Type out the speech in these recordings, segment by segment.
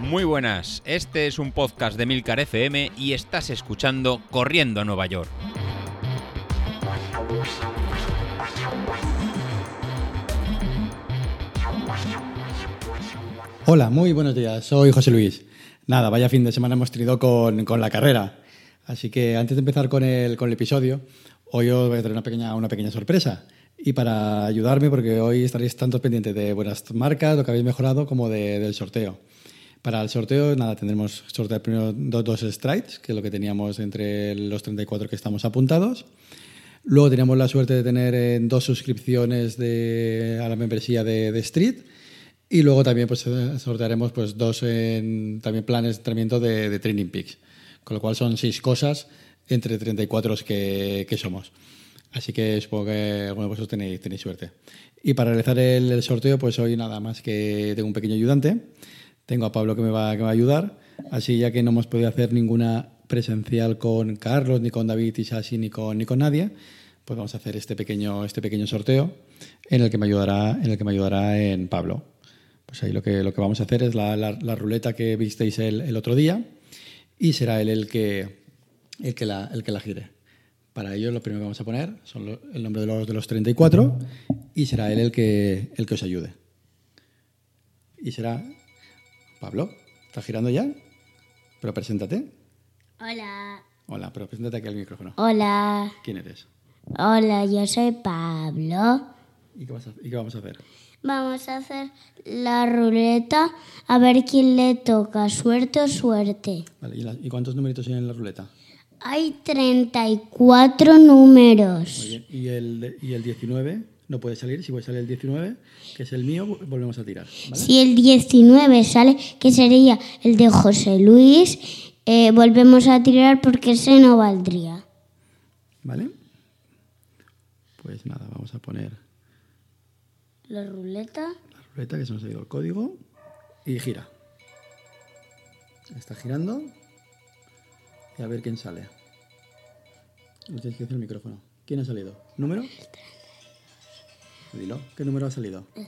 Muy buenas, este es un podcast de Milcar FM y estás escuchando Corriendo a Nueva York. Hola, muy buenos días, soy José Luis. Nada, vaya fin de semana hemos tenido con, con la carrera. Así que antes de empezar con el, con el episodio, hoy os voy a traer una pequeña, una pequeña sorpresa. Y para ayudarme, porque hoy estaréis tanto pendientes de buenas marcas, lo que habéis mejorado, como de- del sorteo. Para el sorteo, nada, tendremos sortear primero dos, dos strides, que es lo que teníamos entre los 34 que estamos apuntados. Luego teníamos la suerte de tener eh, dos suscripciones de, a la membresía de, de Street. Y luego también pues, eh, sortearemos pues, dos en- también planes de entrenamiento de, de Training Peaks. Con lo cual son seis cosas entre 34 que, que somos. Así que supongo que algunos de vosotros tenéis, tenéis suerte. Y para realizar el, sorteo, pues hoy nada más que tengo un pequeño ayudante. Tengo a Pablo que me va, que va a ayudar. Así ya que no hemos podido hacer ninguna presencial con Carlos, ni con David Isasi, ni con, ni con nadie, pues vamos a hacer este pequeño, este pequeño sorteo en el que me ayudará, en el que me ayudará en Pablo. Pues ahí lo que, lo que vamos a hacer es la, la- la ruleta que visteis el, el otro día y será él el que, el que, la, el que la gire. Para ello lo primero que vamos a poner son lo- el nombre de los, de los 34 y será él el que, el que os ayude. Y será Pablo. ¿Estás girando ya? Pero preséntate. Hola. Hola, pero preséntate aquí al micrófono. Hola. ¿Quién eres? Hola, yo soy Pablo. ¿Y qué, vas a- y qué vamos a hacer? Vamos a hacer la ruleta a ver quién le toca, suerte o suerte. Vale, ¿y, la- y cuántos numeritos hay en la ruleta? Hay 34 números. Muy bien. ¿Y el, y el 19 no puede salir? Si puede salir el 19, que es el mío, volvemos a tirar. ¿vale? Si el 19 sale, que sería el de José Luis, eh, volvemos a tirar porque ese no valdría. ¿Vale? Pues nada, vamos a poner La ruleta. la ruleta, que se nos ha ido el código, y gira. Está girando. Y a ver quién sale. No tienes que decir el micrófono. ¿Quién ha salido? ¿Número? Dilo. ¿Qué número ha salido? No,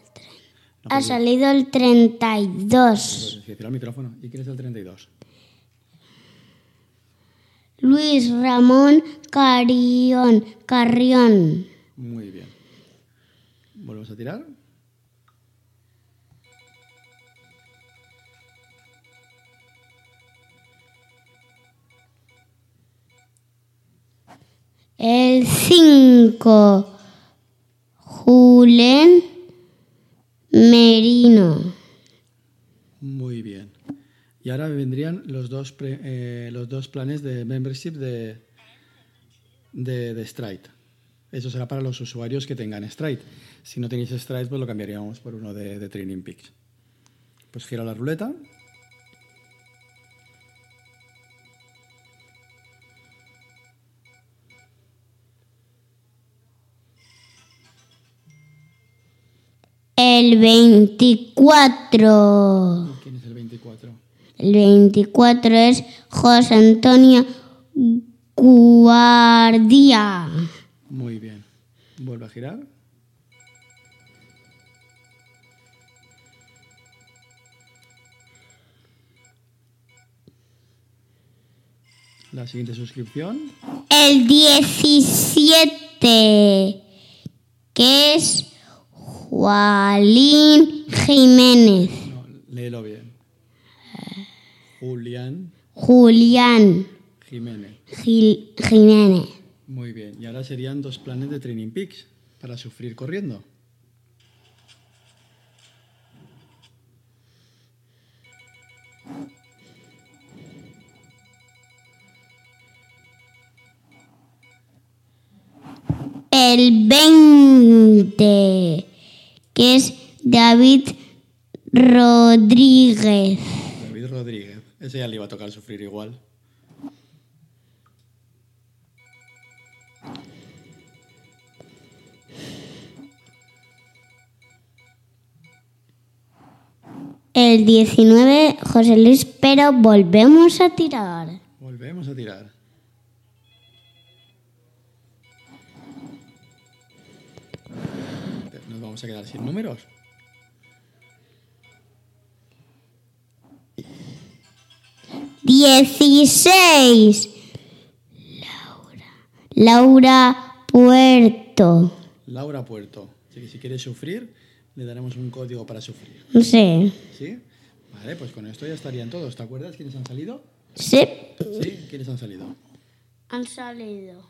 Ha pues, salido el 32. tienes que decir al micrófono. ¿Y quién es el 32? Luis Ramón Carrión. Carrión. Muy bien. Volvemos a tirar. El 5. Julen Merino. Muy bien. Y ahora vendrían los dos, eh, los dos planes de membership de, de, de Stride. Eso será para los usuarios que tengan Stride. Si no tenéis Stride, pues lo cambiaríamos por uno de, de Training Peaks. Pues gira la ruleta. El 24. ¿Quién es el 24? El 24 es José Antonio Guardia. Muy bien. Vuelve a girar. La siguiente suscripción. El 17, que es Jualín Jiménez. No, léelo bien. Julián Julián Jiménez. Gil- Jiménez. Muy bien. Y ahora serían dos planes de Training Peaks para sufrir corriendo. El 20, que es David Rodríguez. David Rodríguez. Ese ya le iba a tocar sufrir igual. El 19, José Luis, pero volvemos a tirar. Volvemos a tirar. nos vamos a quedar sin números. Dieciséis. Laura. Laura Puerto. Laura Puerto. Así que si quieres sufrir, le daremos un código para sufrir. Sí. ¿Sí? Vale, pues con esto ya estarían todos. ¿Te acuerdas quiénes han salido? Sí. ¿Sí? ¿Quiénes han salido? Han salido.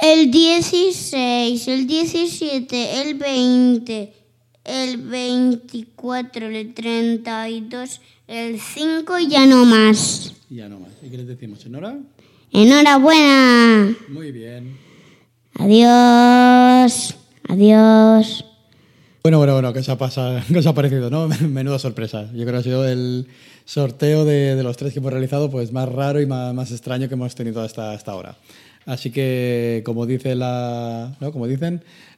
El 16, el 17, el 20, el 24, el 32, el 5 y ya no más. Ya no más. ¿Y qué les decimos? ¿Enhora? Enhorabuena. Muy bien. Adiós. Adiós. Bueno, bueno, bueno, ¿qué os ha, pasado, qué os ha parecido, no? Menuda sorpresa. Yo creo que ha sido el sorteo de, de los tres que hemos realizado pues más raro y más, más extraño que hemos tenido hasta, hasta ahora. Así que, como, dicen,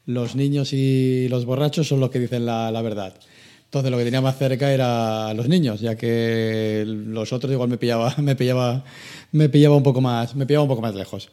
los niños y los borrachos son los que dicen la, la verdad. Entonces lo que tenía más cerca era los niños, ya que los otros igual me pillaba, me pillaba, me pillaba un poco más, me pillaba un poco más lejos.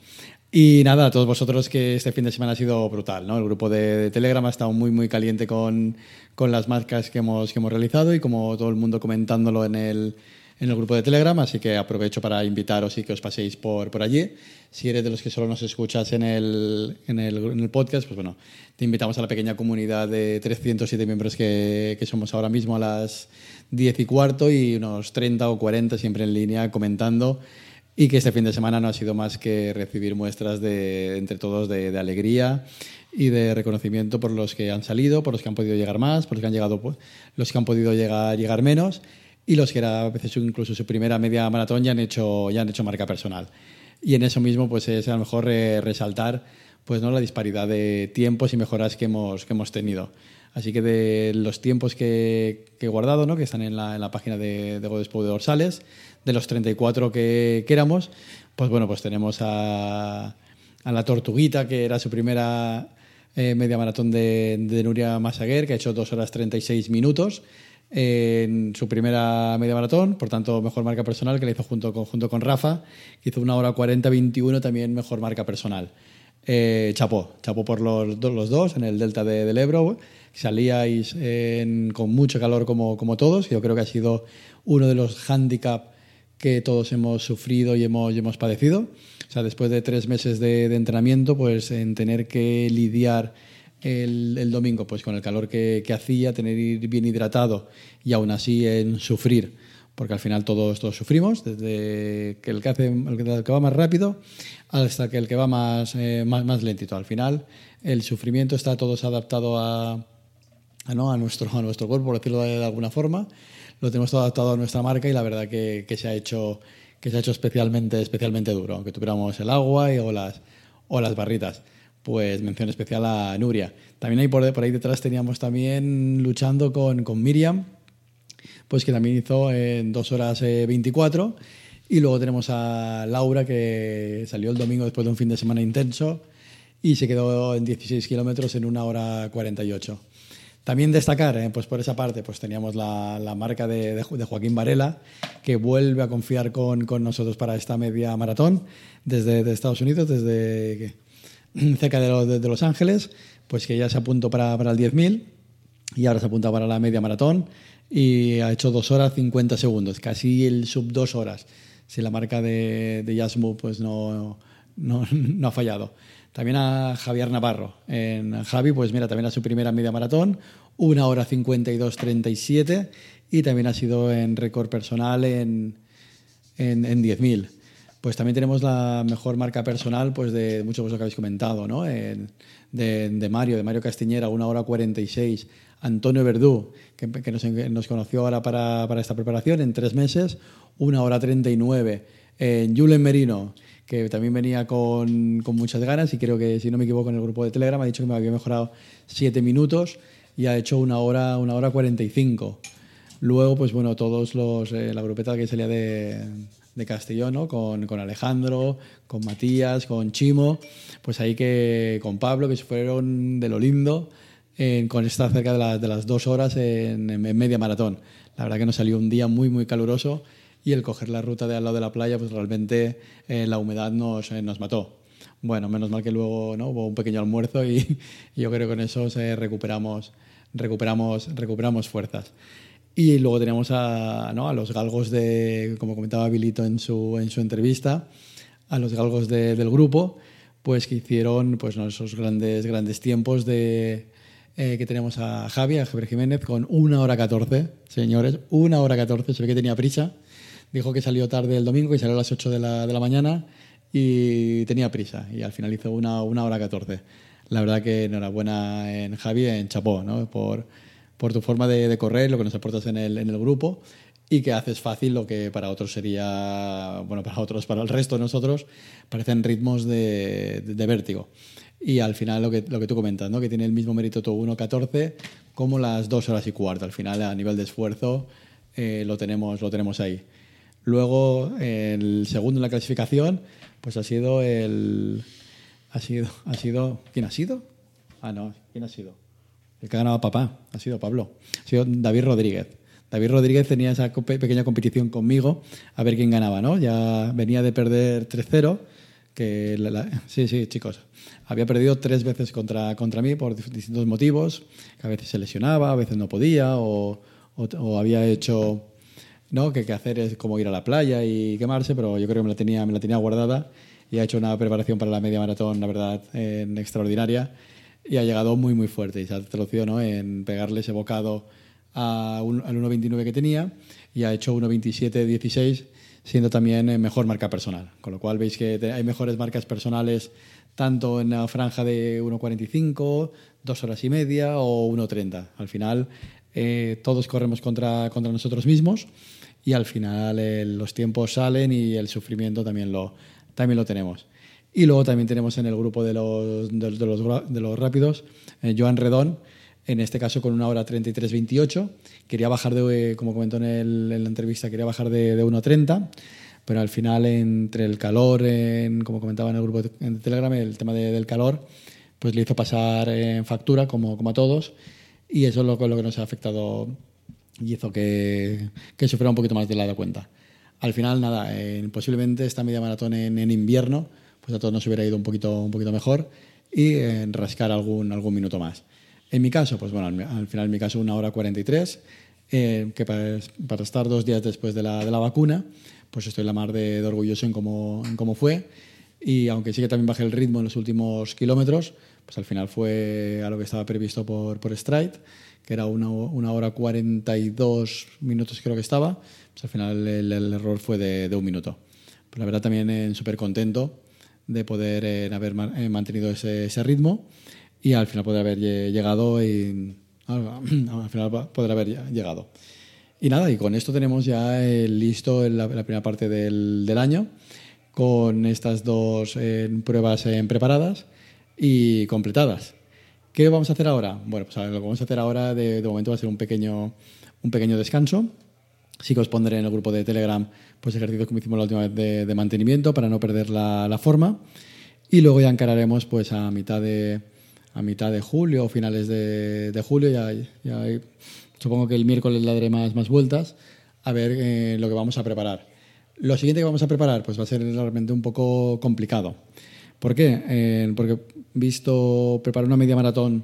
Y nada, a todos vosotros que este fin de semana ha sido brutal, ¿no? El grupo de, de Telegram ha estado muy, muy caliente con, con, las marcas que hemos, que hemos realizado y como todo el mundo comentándolo en el, en el grupo de Telegram, así que aprovecho para invitaros y que os paséis por, por allí. Si eres de los que solo nos escuchas en el, en el, en el podcast, pues bueno, te invitamos a la pequeña comunidad de 307 miembros que, que somos ahora mismo a las 10 y cuarto y unos 30 o 40 siempre en línea comentando y que este fin de semana no ha sido más que recibir muestras de, entre todos de, de, alegría y de reconocimiento por los que han salido, por los que han podido llegar más, por los que han llegado, pues, los que han podido llegar, llegar menos y los que era a veces incluso su primera media maratón ya han hecho, ya han hecho marca personal. Y en eso mismo pues es a lo mejor resaltar pues no la disparidad de tiempos y mejoras que hemos, que hemos tenido. Así que de los tiempos que, que he guardado, ¿no? que están en la, en la página de, de Godespo de Dorsales, de los 34 que, que éramos, pues bueno, pues tenemos a, a la Tortuguita, que era su primera eh, media maratón de, de Nuria Masaguer, que ha hecho 2 horas 36 minutos en su primera media maratón, por tanto, mejor marca personal, que la hizo junto con, con Rafa, que hizo una hora 40-21, también mejor marca personal. Eh, chapó, chapó por los, los, dos en el delta de, del Ebro. Salíais con mucho calor como, como todos. Yo creo que ha sido uno de los handicaps que todos hemos sufrido y hemos, y hemos padecido. O sea, después de tres meses de entrenamiento, pues en tener que lidiar el, domingo pues con el calor que, que, hacía, tener ir bien hidratado y aún así en sufrir, porque al final todos, todos sufrimos, desde que el que, hace, el que va más rápido hasta que el que va más, eh, más, más lentito. Al final el sufrimiento está todo adaptado a, a, ¿no? a, nuestro, a nuestro cuerpo, por decirlo de, de, alguna forma. Lo tenemos todo adaptado a nuestra marca y la verdad que, que se ha hecho que se ha hecho especialmente, especialmente duro, aunque tuviéramos el agua y, o, las, o las barritas pues mención especial a Nuria. También ahí por, ahí detrás teníamos también luchando con, Miriam, pues que también hizo en 2 horas eh, 24. Y luego tenemos a Laura, que salió el domingo después de un fin de semana intenso y se quedó en 16 kilómetros en 1 hora 48. También destacar, eh, pues por esa parte, pues teníamos la, marca de, Joaquín Varela, que vuelve a confiar con, nosotros para esta media maratón desde de Estados Unidos, desde cerca de, lo, de, Los Ángeles, pues que ya se apuntó para, para el 10.000 y ahora se apunta para la media maratón y ha hecho 2 horas 50 segundos, casi el sub 2 horas, si la marca de, de Yasmu pues no, no, no, ha fallado. También a Javier Navarro. En Javi, pues mira, también a su primera media maratón, 1 hora 52 37 y también ha sido en récord personal en, en, en 10.000 pues también tenemos la mejor marca personal pues de muchos de los que habéis comentado, ¿no? Eh, de, Mario, de Mario Castiñera, una hora 46. Antonio Verdú, que, nos, conoció ahora para, para, esta preparación en tres meses, una hora 39. Eh, Julen Merino, que también venía con, con, muchas ganas y creo que, si no me equivoco, en el grupo de Telegram ha dicho que me había mejorado siete minutos y ha hecho una hora, una hora 45. Luego, pues bueno, todos los, eh, la grupeta que salía de de Castellón, ¿no? con, con, Alejandro, con Matías, con Chimo, pues ahí que con Pablo, que se fueron de lo lindo, en, con estar cerca de, la, de, las dos horas en, media maratón. La verdad que nos salió un día muy, muy caluroso y el coger la ruta de al lado de la playa, pues realmente eh, la humedad nos, eh, nos mató. Bueno, menos mal que luego ¿no? hubo un pequeño almuerzo y, y yo creo que con eso eh, recuperamos, recuperamos, recuperamos fuerzas. Y luego tenemos a, ¿no? a los galgos de, como comentaba Bilito en su, en su entrevista, a los galgos de- del grupo, pues que hicieron pues, ¿no? esos grandes, grandes tiempos de, eh, que tenemos a Javi, a Javier Jiménez, con una hora 14, señores, una hora 14, se ve que tenía prisa. Dijo que salió tarde el domingo y salió a las 8 de la, de la mañana y tenía prisa y al final hizo una, una hora 14. La verdad que enhorabuena en Javi, en Chapó, ¿no? por, por tu forma de, de correr, lo que nos aportas en el, en el grupo y que haces fácil lo que para otros sería, bueno, para otros, para el resto de nosotros, parecen ritmos de, de- de vértigo. Y al final lo que, lo que tú comentas, ¿no? que tiene el mismo mérito tu 1.14 como las 2 horas y cuarto. Al final, a nivel de esfuerzo, eh, lo, tenemos, lo tenemos ahí. Luego, el segundo en la clasificación, pues ha sido el... Ha sido, ha sido... ¿Quién ha sido? Ah, no, ¿quién ha sido? El que ha ganado papá, ha sido Pablo. Ha sido David Rodríguez. David Rodríguez tenía esa pequeña competición conmigo a ver quién ganaba, ¿no? Ya venía de perder 3-0, que sí, sí, chicos. Había perdido tres veces contra, contra mí por distintos motivos, que a veces se lesionaba, a veces no podía, o, o- había hecho, ¿no? Que, que hacer es como ir a la playa y quemarse, pero yo creo que me la tenía, me la tenía guardada y ha hecho una preparación para la media maratón, la verdad, extraordinaria y ha llegado muy, muy fuerte y se ha traducido ¿no? en pegarle ese bocado a un- al 1.29 que tenía y ha hecho 1.27.16 siendo también eh, mejor marca personal. Con lo cual veis que hay mejores marcas personales tanto en la franja de 1.45, dos horas y media o 1.30. Al final eh, todos corremos contra, contra nosotros mismos y al final eh, los tiempos salen y el sufrimiento también lo, también lo tenemos. Y luego también tenemos en el grupo de los, de, de los, de los rápidos, eh, Joan Redón, en este caso con una hora 33.28. Quería bajar de, como comentó en, el- en la entrevista, quería bajar de, de 1.30, pero al final entre el calor, en, como comentaba en el grupo de, en Telegram, el tema de- del calor, pues le hizo pasar en factura como, como a todos y eso es lo, lo que nos ha afectado y hizo que, que sufriera un poquito más de la cuenta. Al final, nada, eh, posiblemente esta media maratón en, en invierno, pues a todos nos hubiera ido un poquito, un poquito mejor y eh, rascar algún, algún minuto más. En mi caso, pues bueno, al, al final en mi caso una hora 43, eh, que para, para estar dos días después de la, de la vacuna, pues estoy la mar de, de orgulloso en cómo, en cómo fue. Y aunque sí que también bajé el ritmo en los últimos kilómetros, pues al final fue a lo que estaba previsto por, por Stride, que era una, una hora 42 minutos creo que estaba, pues al final el, el error fue de, de un minuto. Pues la verdad también eh, súper contento de poder eh, haber eh, mantenido ese, ritmo y al final poder haber lle- llegado y al final poder haber lle- llegado. Y nada, y con esto tenemos ya eh, listo la, primera parte del, año con estas dos pruebas eh, preparadas y completadas. ¿Qué vamos a hacer ahora? Bueno, pues lo que vamos a hacer ahora de, de momento va a ser un pequeño, un pequeño descanso. Sí que os pondré en el grupo de Telegram pues ejercicios como hicimos la última vez de, de mantenimiento para no perder la, la forma. Y luego ya encararemos pues a mitad de, a mitad de julio o finales de, de julio. Ya, ya supongo que el miércoles le daré más, más vueltas a ver eh, lo que vamos a preparar. Lo siguiente que vamos a preparar pues va a ser realmente un poco complicado. ¿Por qué? Eh, porque visto preparar una media maratón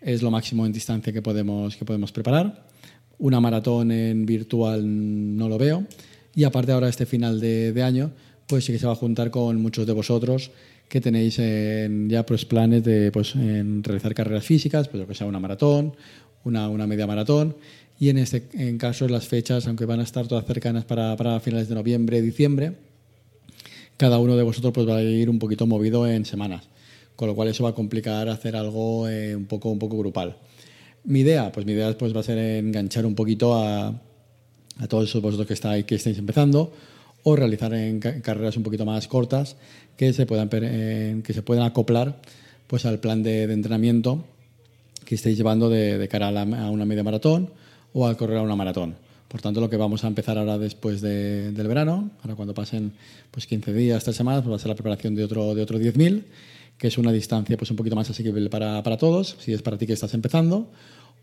es lo máximo en distancia que podemos, que podemos preparar. Una maratón en virtual no lo veo. Y aparte ahora este final de, año, pues sí que se va a juntar con muchos de vosotros que tenéis en ya pues planes de pues, en realizar carreras físicas, pues lo que sea una maratón, una, una media maratón. Y en este en caso las fechas, aunque van a estar todas cercanas para, para finales de noviembre, diciembre, cada uno de vosotros pues va a ir un poquito movido en semanas, con lo cual eso va a complicar hacer algo eh, un, poco, un poco grupal. Mi idea, pues mi idea pues, va a ser enganchar un poquito a, a todos esos vosotros que estáis, que estáis empezando o realizar en ca carreras un poquito más cortas que se puedan, eh, que se puedan acoplar pues, al plan de, entrenamiento que estéis llevando de, cara a, una media maratón o a correr a una maratón. Por tanto, lo que vamos a empezar ahora después de, del verano, ahora cuando pasen pues, 15 días, 3 semanas, pues va a ser la preparación de otro, de otro 10.000, que es una distancia pues, un poquito más asequible para, para todos, si es para ti que estás empezando,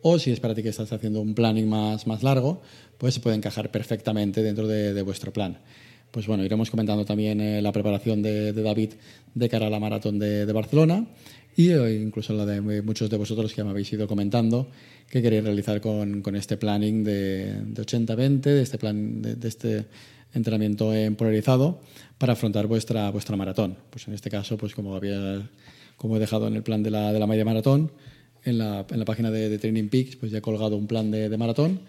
o si es para ti que estás haciendo un planning más, más largo, pues se puede encajar perfectamente dentro de, vuestro plan. pues bueno, iremos comentando también eh, la preparación de, David de cara a la maratón de, Barcelona y eh, incluso la de muchos de vosotros que me habéis ido comentando que queréis realizar con, este planning de, de 80-20, de este plan de, este entrenamiento en polarizado para afrontar vuestra, vuestra maratón. Pues en este caso, pues como había como he dejado en el plan de la, de la media maratón, en la, en la página de, de, Training Peaks, pues ya he colgado un plan de, de maratón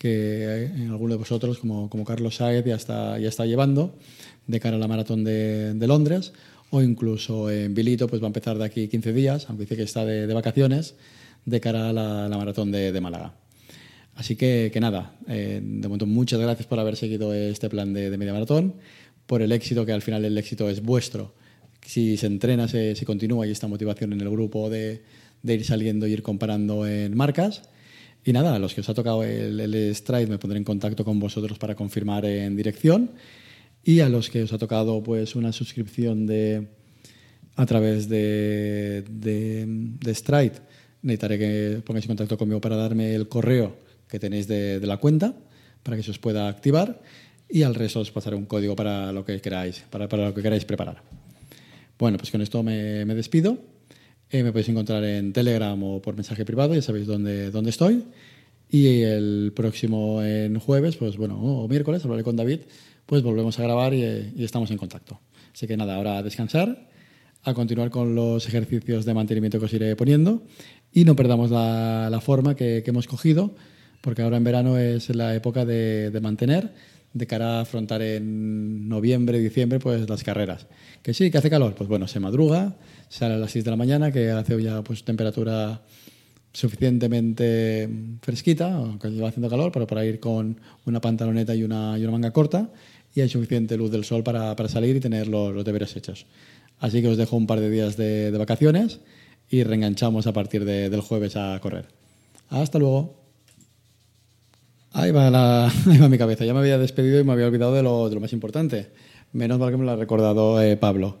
que en alguno de vosotros, como, como Carlos Saez, ya está, ya está llevando de cara a la maratón de, de Londres, o incluso en Bilito, pues va a empezar de aquí 15 días, aunque dice que está de, de vacaciones, de cara a la, la maratón de, de, Málaga. Así que, que nada, eh, de momento muchas gracias por haber seguido este plan de media maratón, por el éxito, que al final el éxito es vuestro. Si se entrena, se, se continúa y esta motivación en el grupo de, de ir saliendo y ir comparando en marcas. Y nada, a los que os ha tocado el, el stride me pondré en contacto con vosotros para confirmar en dirección. Y a los que os ha tocado pues una suscripción de a través de, de, de Stride, necesitaré que pongáis en contacto conmigo para darme el correo que tenéis de, de, la cuenta para que se os pueda activar y al resto os pasaré un código para lo que queráis, para, para lo que queráis preparar. Bueno, pues con esto me, me despido. Eh, me podéis encontrar en Telegram o por mensaje privado, ya sabéis dónde, dónde estoy. Y el próximo en jueves, pues bueno, o miércoles, hablaré con David, pues volvemos a grabar y, y, estamos en contacto. Así que nada, ahora a descansar, a continuar con los ejercicios de mantenimiento que os iré poniendo y no perdamos la, la forma que, que, hemos cogido, porque ahora en verano es la época de, de mantener de cara a afrontar en noviembre, diciembre, pues las carreras. Que sí, que hace calor, pues bueno, se madruga, sale a las 6 de la mañana, que hace ya pues temperatura suficientemente fresquita, aunque lleva haciendo calor, pero para ir con una pantaloneta y una, y una manga corta, y hay suficiente luz del sol para, para salir y tener los, los, deberes hechos. Así que os dejo un par de días de, vacaciones y reenganchamos a partir de, del jueves a correr. Hasta luego. Ahí va, la, ahí va mi cabeza. Ya me había despedido y me había olvidado de lo, de lo más importante. Menos mal que me lo ha recordado eh, Pablo.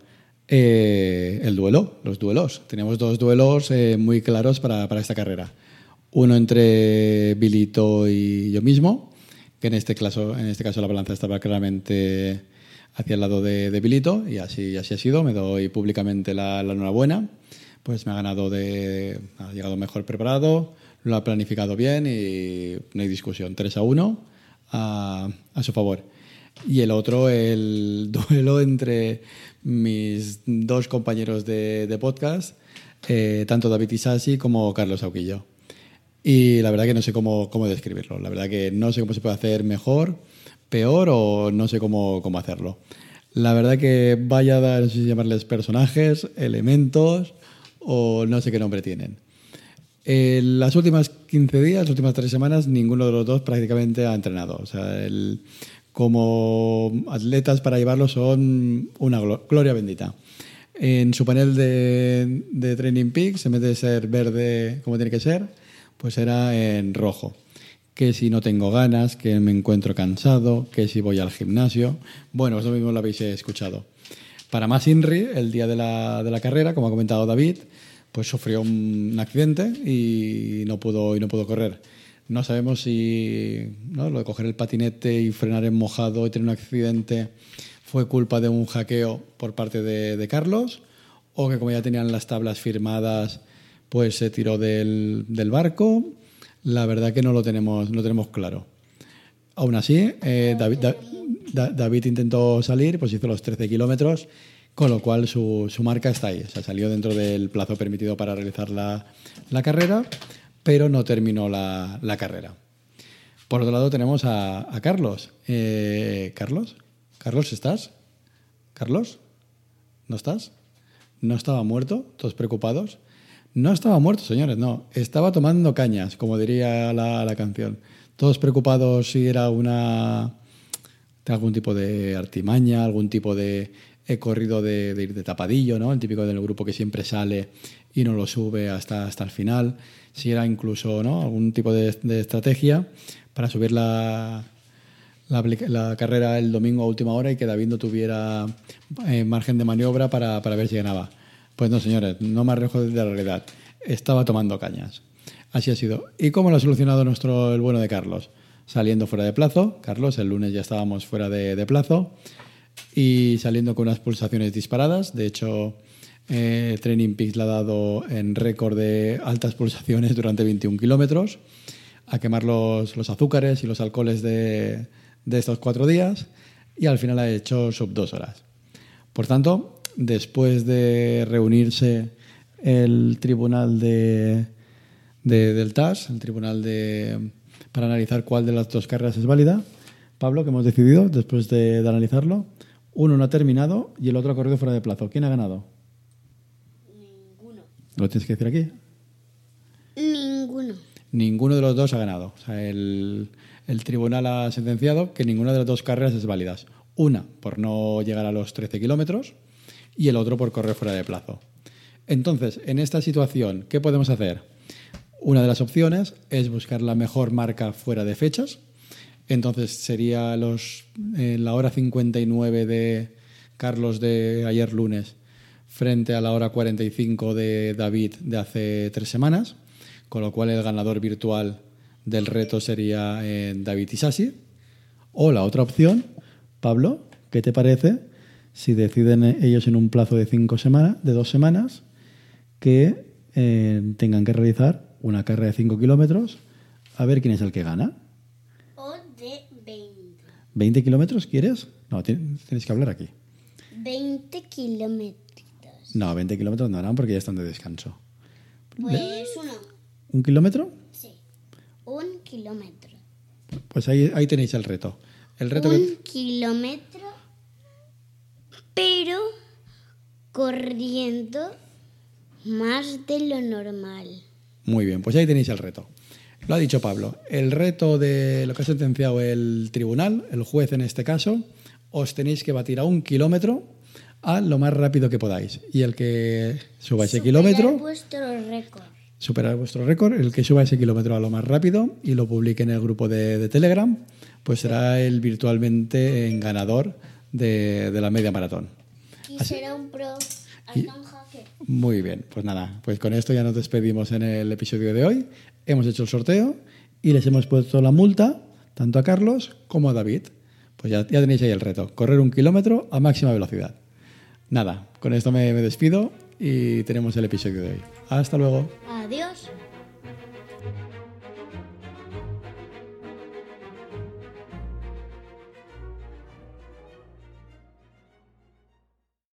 Eh, el duelo, los duelos. Teníamos dos duelos eh, muy claros para, para, esta carrera. Uno entre Bilito y yo mismo, que en este caso, en este caso la balanza estaba claramente hacia el lado de, de Bilito, y así, así ha sido. Me doy públicamente la, la enhorabuena. Pues me ha ganado de. ha llegado mejor preparado, lo ha planificado bien y no hay discusión. 3 a 1 a, a su favor. Y el otro, el duelo entre mis dos compañeros de, de podcast, eh, tanto David Isasi como Carlos Auquillo. Y la verdad que no sé cómo, cómo describirlo. La verdad que no sé cómo se puede hacer mejor, peor o no sé cómo, cómo hacerlo. La verdad que vaya a dar, no sé si llamarles personajes, elementos o no sé qué nombre tienen. En las últimas 15 días, las últimas tres semanas, ninguno de los dos prácticamente ha entrenado. O sea, como atletas para llevarlo son una gloria bendita. En su panel de, de Training Peaks, en vez de ser verde como tiene que ser, pues era en rojo. Que si no tengo ganas, que me encuentro cansado, que si voy al gimnasio. Bueno, eso mismo lo habéis escuchado. Para más INRI, el día de la, de la carrera, como ha comentado David, pues sufrió un accidente y no pudo, y no pudo correr. No sabemos si ¿no? lo de coger el patinete y frenar en mojado y tener un accidente fue culpa de un hackeo por parte de, Carlos o que como ya tenían las tablas firmadas, pues se tiró del, del barco. La verdad que no lo tenemos, no tenemos claro. Aún así, eh, David, da, David, intentó salir, pues hizo los 13 kilómetros, con lo cual su, su, marca está ahí. O sea, salió dentro del plazo permitido para realizar la, la carrera pero no terminó la, la carrera. Por otro lado tenemos a, a Carlos. Eh, ¿Carlos? ¿Carlos estás? ¿Carlos? ¿No estás? ¿No estaba muerto? ¿Todos preocupados? No estaba muerto, señores, no. Estaba tomando cañas, como diría la, la canción. Todos preocupados si era una algún tipo de artimaña, algún tipo de he corrido de, de, ir de tapadillo, ¿no? El típico del grupo que siempre sale y no lo sube hasta, hasta el final si era incluso ¿no? algún tipo de, de estrategia para subir la, la, la, carrera el domingo a última hora y que David no tuviera eh, margen de maniobra para, para, ver si ganaba. Pues no, señores, no me arrejo de la realidad. Estaba tomando cañas. Así ha sido. ¿Y cómo lo ha solucionado nuestro el bueno de Carlos? saliendo fuera de plazo. Carlos, el lunes ya estábamos fuera de, de plazo y saliendo con unas pulsaciones disparadas. De hecho, eh, Training Peaks le ha dado en récord de altas pulsaciones durante 21 kilómetros a quemar los, los azúcares y los alcoholes de, de estos cuatro días y al final ha hecho sub dos horas. Por tanto, después de reunirse el tribunal de, de- del TAS, el tribunal de, para analizar cuál de las dos carreras es válida, Pablo, que hemos decidido, después de, de analizarlo, uno no ha terminado y el otro ha corrido fuera de plazo. ¿Quién ha ganado? Ninguno. ¿Lo tienes que decir aquí? Ninguno. Ninguno de los dos ha ganado. O sea, el, el tribunal ha sentenciado que ninguna de las dos carreras es válida. Una por no llegar a los 13 kilómetros y el otro por correr fuera de plazo. Entonces, en esta situación, ¿qué podemos hacer? Una de las opciones es buscar la mejor marca fuera de fechas. Entonces sería eh, la hora 59 de Carlos de ayer lunes frente a la hora 45 de David de hace tres semanas, con lo cual el ganador virtual del reto sería eh, David Isasi. O la otra opción, Pablo, ¿qué te parece si deciden ellos en un plazo de cinco semanas, de dos semanas, que eh, tengan que realizar una carrera de 5 kilómetros a ver quién es el que gana? O de 20. ¿20 kilómetros quieres? No, ti- tienes que hablar aquí. 20 kilómetros. No, 20 kilómetros no harán porque ya están de descanso. Pues uno. ¿Un kilómetro? Sí. Un kilómetro. Pues ahí, ahí tenéis el reto. El reto un que... kilómetro, pero corriendo más de lo normal. Muy bien, pues ahí tenéis el reto. Lo ha dicho Pablo. El reto de lo que ha sentenciado el tribunal, el juez en este caso, os tenéis que batir a un kilómetro a lo más rápido que podáis. Y el que suba ese Superar kilómetro, vuestro récord. superar vuestro récord, el que suba ese kilómetro a lo más rápido y lo publique en el grupo de, de Telegram, pues será el virtualmente en ganador de, de la media maratón. Y será un pro hacker. Muy bien, pues nada, pues con esto ya nos despedimos en el episodio de hoy. Hemos hecho el sorteo y les hemos puesto la multa tanto a Carlos como a David. Pues ya, ya tenéis ahí el reto, correr un kilómetro a máxima velocidad. Nada, con esto me, me despido y tenemos el episodio de hoy. Hasta luego. Adiós.